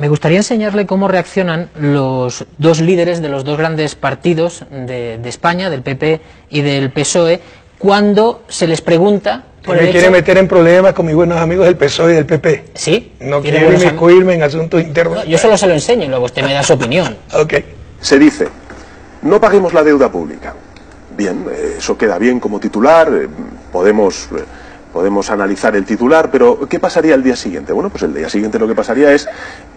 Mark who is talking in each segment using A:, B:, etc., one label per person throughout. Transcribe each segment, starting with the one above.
A: Me gustaría enseñarle cómo reaccionan los dos líderes de los dos grandes partidos de, de España, del PP y del PSOE, cuando se les pregunta por
B: me quiere
A: hecho-
B: meter en problemas con mis buenos amigos del PSOE y del PP.
A: Sí.
B: No quiero inmiscuirme en asuntos internos.
A: No, yo solo se lo enseño y luego usted me da su opinión.
B: Ok.
C: Se dice, no paguemos la deuda pública. Bien, eh, eso queda bien como titular, eh, podemos, eh, podemos analizar el titular, pero ¿qué pasaría el día siguiente? Bueno, pues el día siguiente lo que pasaría es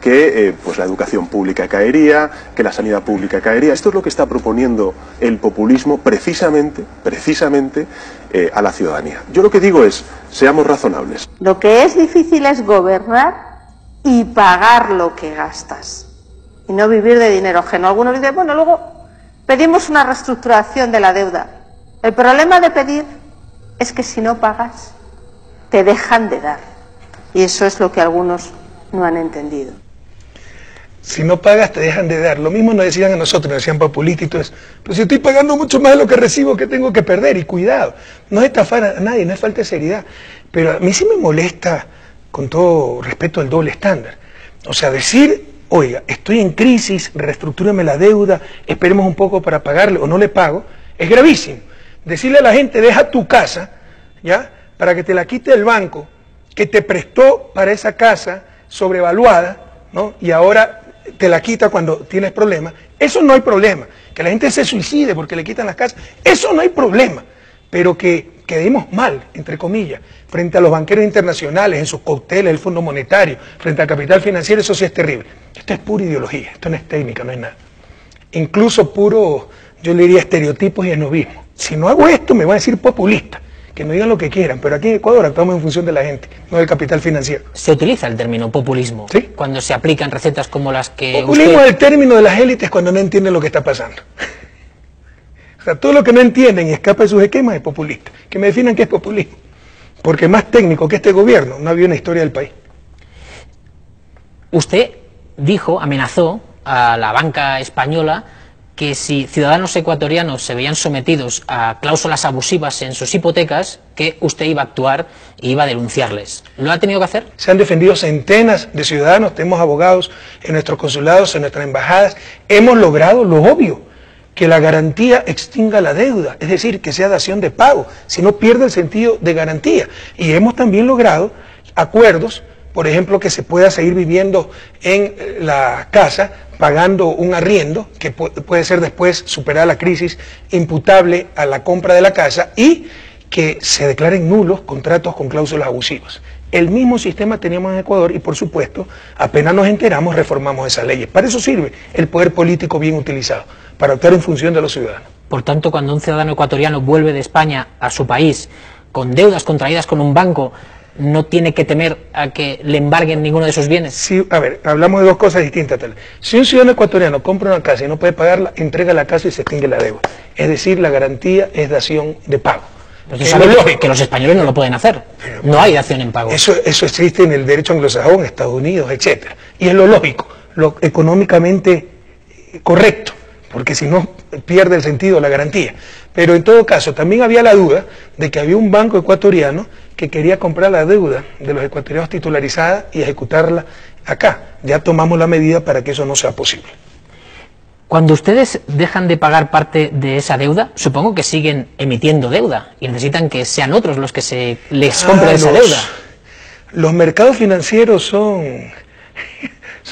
C: que eh, pues la educación pública caería, que la sanidad pública caería. Esto es lo que está proponiendo el populismo precisamente, precisamente eh, a la ciudadanía. Yo lo que digo es, seamos razonables.
D: Lo que es difícil es gobernar y pagar lo que gastas y no vivir de dinero ajeno. Algunos dicen, bueno, luego pedimos una reestructuración de la deuda. El problema de pedir es que si no pagas, te dejan de dar. Y eso es lo que algunos no han entendido.
B: Si no pagas, te dejan de dar. Lo mismo nos decían a nosotros, nos decían eso. Pero si estoy pagando mucho más de lo que recibo, que tengo que perder? Y cuidado, no es estafar a nadie, no es falta de seriedad. Pero a mí sí me molesta, con todo respeto, el doble estándar. O sea, decir, oiga, estoy en crisis, reestructúrame la deuda, esperemos un poco para pagarle o no le pago, es gravísimo. Decirle a la gente, deja tu casa, ¿ya? Para que te la quite el banco, que te prestó para esa casa sobrevaluada, ¿no? Y ahora te la quita cuando tienes problemas. Eso no hay problema. Que la gente se suicide porque le quitan las casas, eso no hay problema. Pero que quedemos mal, entre comillas, frente a los banqueros internacionales, en sus cócteles, el Fondo Monetario, frente al capital financiero, eso sí es terrible. Esto es pura ideología, esto no es técnica, no es nada. Incluso puro, yo le diría estereotipos y esnovismo. Si no hago esto, me van a decir populista. Que me digan lo que quieran, pero aquí en Ecuador actuamos en función de la gente, no del capital financiero.
A: Se utiliza el término populismo
B: Sí.
A: cuando se aplican recetas como las que
B: Populismo
A: usted...
B: es el término de las élites cuando no entienden lo que está pasando. O sea, todo lo que no entienden y escapa de sus esquemas es populista. Que me definan qué es populismo. Porque más técnico que este gobierno no había una historia del país.
A: Usted dijo, amenazó a la banca española que si ciudadanos ecuatorianos se veían sometidos a cláusulas abusivas en sus hipotecas, que usted iba a actuar y iba a denunciarles. ¿Lo ha tenido que hacer?
B: Se han defendido centenas de ciudadanos, tenemos abogados en nuestros consulados, en nuestras embajadas. Hemos logrado lo obvio, que la garantía extinga la deuda, es decir, que sea dación de pago, si no pierde el sentido de garantía. Y hemos también logrado acuerdos, por ejemplo, que se pueda seguir viviendo en eh, la casa pagando un arriendo, que pu- puede ser después superar la crisis, imputable a la compra de la casa y que se declaren nulos contratos con cláusulas abusivas. El mismo sistema teníamos en Ecuador y por supuesto, apenas nos enteramos, reformamos esas leyes. Para eso sirve el poder político bien utilizado, para actuar en función de los ciudadanos.
A: Por tanto, cuando un ciudadano ecuatoriano vuelve de España a su país con deudas contraídas con un banco, no tiene que temer a que le embarguen ninguno de sus bienes.
B: Si, a ver, hablamos de dos cosas distintas. tal. Si un ciudadano ecuatoriano compra una casa y no puede pagarla, entrega la casa y se extingue la deuda. Es decir, la garantía es dación de pago.
A: Pero usted
B: Es
A: sabe
B: lo
A: que- los españoles no lo pueden hacer. No hay dación en pago.
B: Eso, eso existe en el derecho anglosajón, Estados Unidos, etcétera. Y es lo lógico, lo económicamente correcto, porque si no pierde el sentido la garantía. Pero en todo caso, también había la duda de que había un banco ecuatoriano que quería comprar la deuda de los ecuatorianos titularizada y ejecutarla acá. Ya tomamos la medida para que eso no sea posible.
A: Cuando ustedes dejan de pagar parte de esa deuda, supongo que siguen emitiendo deuda y necesitan que sean otros los que se les compre
B: Ah,
A: esa
B: los-
A: deuda.
B: Los mercados financieros son,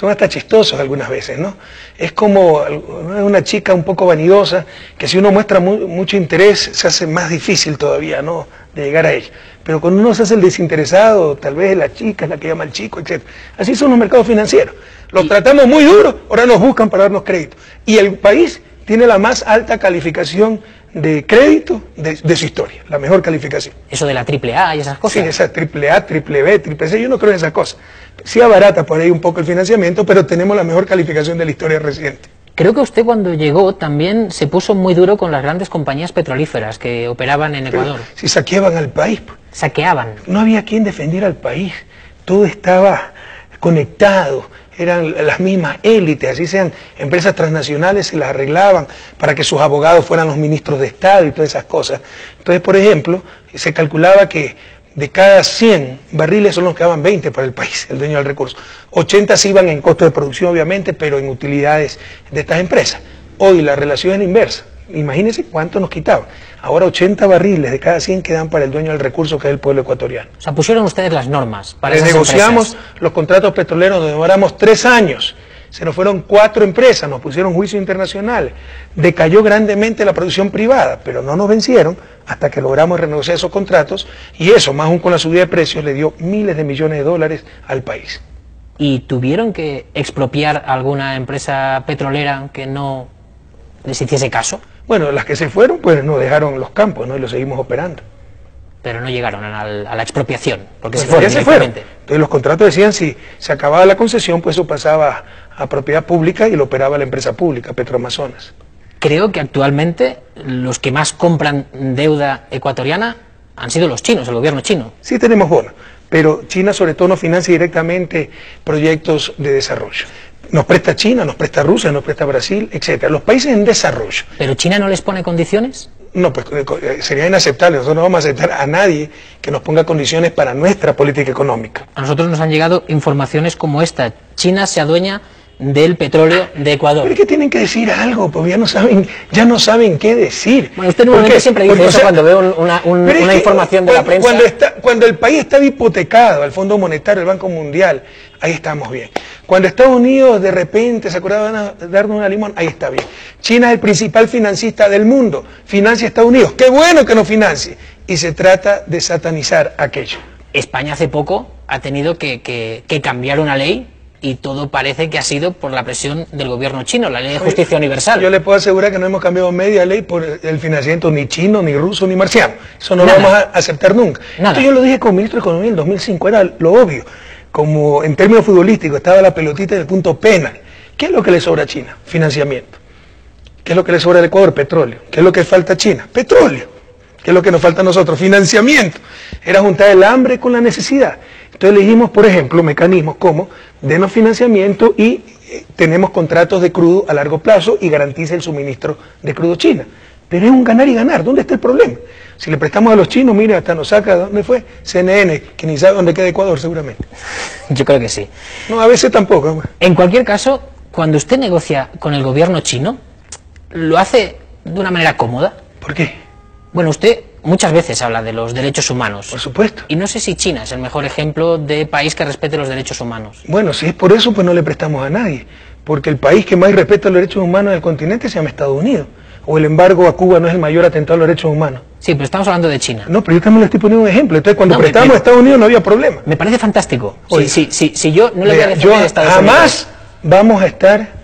B: son hasta chistosos algunas veces, ¿no? Es como una chica un poco vanidosa, que si uno muestra mu- mucho interés, se hace más difícil todavía, ¿no? De llegar a ella. Pero cuando uno se hace el desinteresado, tal vez la chica es la que llama al chico, etc. Así son los mercados financieros. Los tratamos muy duros, ahora nos buscan para darnos crédito. Y el país tiene la más alta calificación de crédito de, de su historia, la mejor calificación.
A: Eso de la triple A y esas
B: Sí,
A: cosas.
B: esa triple A, triple B, triple C, yo no creo en esas cosas. Sí abarata por ahí un poco el financiamiento, pero tenemos la mejor calificación de la historia reciente.
A: Creo que usted cuando llegó también se puso muy duro con las grandes compañías petrolíferas que operaban en
B: Pero
A: Ecuador.
B: si saqueaban al país, pues,
A: Saqueaban.
B: no había quien defendiera al país. Todo estaba conectado, eran las mismas élites, así sean empresas transnacionales, se las arreglaban para que sus abogados fueran los ministros de Estado y todas esas cosas. Entonces, por ejemplo, se calculaba que de cada 100 barriles solo nos quedaban 20 para el país, el dueño del recurso. 80 se iban en costo de producción, obviamente, pero en utilidades de estas empresas. Hoy la relación es la inversa. Imagínense cuánto nos quitaban. Ahora 80 barriles de cada 100 quedan para el dueño del recurso, que es el pueblo ecuatoriano.
A: O sea, pusieron ustedes las normas para
B: Les
A: esas
B: negociamos
A: empresas.
B: los contratos petroleros, nos demoramos tres años. Se nos fueron cuatro empresas, nos pusieron juicio internacional. Decayó grandemente la producción privada, pero no nos vencieron hasta que logramos renegociar esos contratos y eso, más aún con la subida de precios, le dio miles de millones de dólares al país.
A: ¿Y tuvieron que expropiar alguna empresa petrolera que no les hiciese caso?
B: Bueno, las que se fueron, pues nos dejaron los campos, ¿no? Y los seguimos operando.
A: Pero no llegaron a la, a la expropiación, porque se fueron
B: ya se fueron.
A: directamente.
B: Entonces los contratos decían si se acababa la concesión, pues eso pasaba a propiedad pública y lo operaba la empresa pública, Petroamazonas.
A: Creo que actualmente los que más compran deuda ecuatoriana han sido los chinos, el gobierno chino.
B: Sí tenemos bonos, pero China sobre todo nos financia directamente proyectos de desarrollo. Nos presta China, nos presta Rusia, nos presta Brasil, etcétera. Los países en desarrollo.
A: ¿Pero China no les pone condiciones?
B: No, pues eh, eh, sería inaceptable. Nosotros no vamos a aceptar a nadie que nos ponga condiciones para nuestra política económica.
A: A nosotros nos han llegado informaciones como esta. China se adueña del petróleo de Ecuador.
B: Pero es que tienen que decir algo, porque ya no saben, ya no saben qué decir.
A: Bueno, usted normalmente siempre dice
B: porque,
A: eso cuando ve un- una- un-
B: que
A: información de la prensa.
B: Cuando, está, cuando el país está hipotecado, el Fondo Monetario, el Banco Mundial, ahí estamos bien. Cuando Estados Unidos de repente se acordaba de darnos una limón, ahí está bien. China es el principal financista del mundo, financia a Estados Unidos. Qué bueno que nos financie. Y se trata de satanizar aquello.
A: España hace poco ha tenido que, que- que cambiar una ley y todo parece que ha sido por la presión del gobierno chino, la ley de justicia universal.
B: Yo le puedo asegurar que no hemos cambiado media ley por el financiamiento ni chino, ni ruso, ni marciano. Eso no
A: Nada.
B: lo vamos a aceptar nunca.
A: Nada.
B: Esto yo lo dije como ministro de Economía en el 2005, era lo obvio. Como en términos futbolísticos estaba la pelotita en el punto penal. ¿Qué es lo que le sobra a China? Financiamiento. ¿Qué es lo que le sobra al Ecuador? Petróleo. ¿Qué es lo que falta a China? Petróleo. ¿Qué es lo que nos falta a nosotros? Financiamiento. Era juntar el hambre con la necesidad. Entonces elegimos, por ejemplo, mecanismos como denos financiamiento y eh, tenemos contratos de crudo a largo plazo y garantiza el suministro de crudo China. Pero es un ganar y ganar. ¿Dónde está el problema? Si le prestamos a los chinos, mire, hasta nos saca, ¿dónde fue? CNN, que ni sabe dónde queda Ecuador seguramente.
A: Yo creo que sí.
B: No, a veces tampoco. güey.
A: En cualquier caso, cuando usted negocia con el gobierno chino, lo hace de una manera cómoda.
B: ¿Por qué?
A: Bueno, usted muchas veces habla de los derechos humanos.
B: Por supuesto.
A: Y no sé si China es el mejor ejemplo de país que respete los derechos humanos.
B: Bueno, si es por eso, pues no le prestamos a nadie. Porque el país que más respeta los derechos humanos del continente se llama Estados Unidos. O el embargo a Cuba no es el mayor atentado a los derechos humanos.
A: Sí, pero estamos hablando de China.
B: No, pero yo también le estoy poniendo un ejemplo. Entonces, cuando
A: No, me-
B: a Estados Unidos no había problema.
A: Me parece fantástico. Si,
B: Oye.
A: si, si, si yo no le voy a defender
B: yo
A: a Estados
B: jamás
A: Unidos.
B: vamos a estar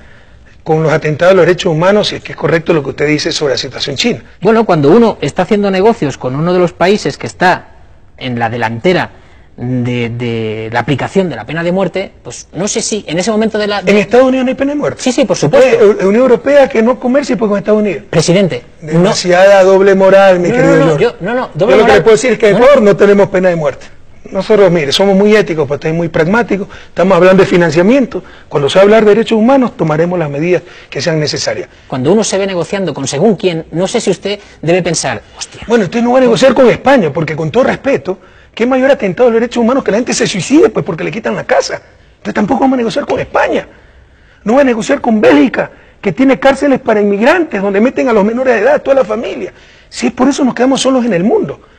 B: con los atentados a los derechos humanos si es que es correcto lo que usted dice sobre la situación china.
A: Bueno, cuando uno está haciendo negocios con uno de los países que está en la delantera de, de la aplicación de la pena de muerte, pues no sé si en ese momento de la... de-
B: En Estados Unidos no hay pena de muerte.
A: Sí, sí, por supuesto.
B: La Unión Europea que no comercie pues, con Estados Unidos.
A: Presidente, no,
B: Demasiada doble moral, mi
A: No,
B: querido
A: no, no, yo- no, no, doble
B: Yo lo que
A: moral.
B: le puedo decir es que en
A: No,
B: tenemos pena de muerte. Nosotros, mire, somos muy éticos, pues muy pragmáticos, estamos hablando de financiamiento. Cuando se va a hablar de derechos humanos, tomaremos las medidas que sean necesarias.
A: cuando uno se ve negociando con según quién, no sé si usted debe pensar, hostia,
B: Bueno, usted no va a negociar con España, porque con todo respeto, ¿qué mayor atentado a los derechos humanos que la gente se suicide? Pues porque le quitan la casa. Entonces tampoco vamos a negociar con España. No va a negociar con Bélgica, que tiene cárceles para inmigrantes, donde meten a los menores de edad, toda la familia. Si es por eso nos quedamos solos en el mundo.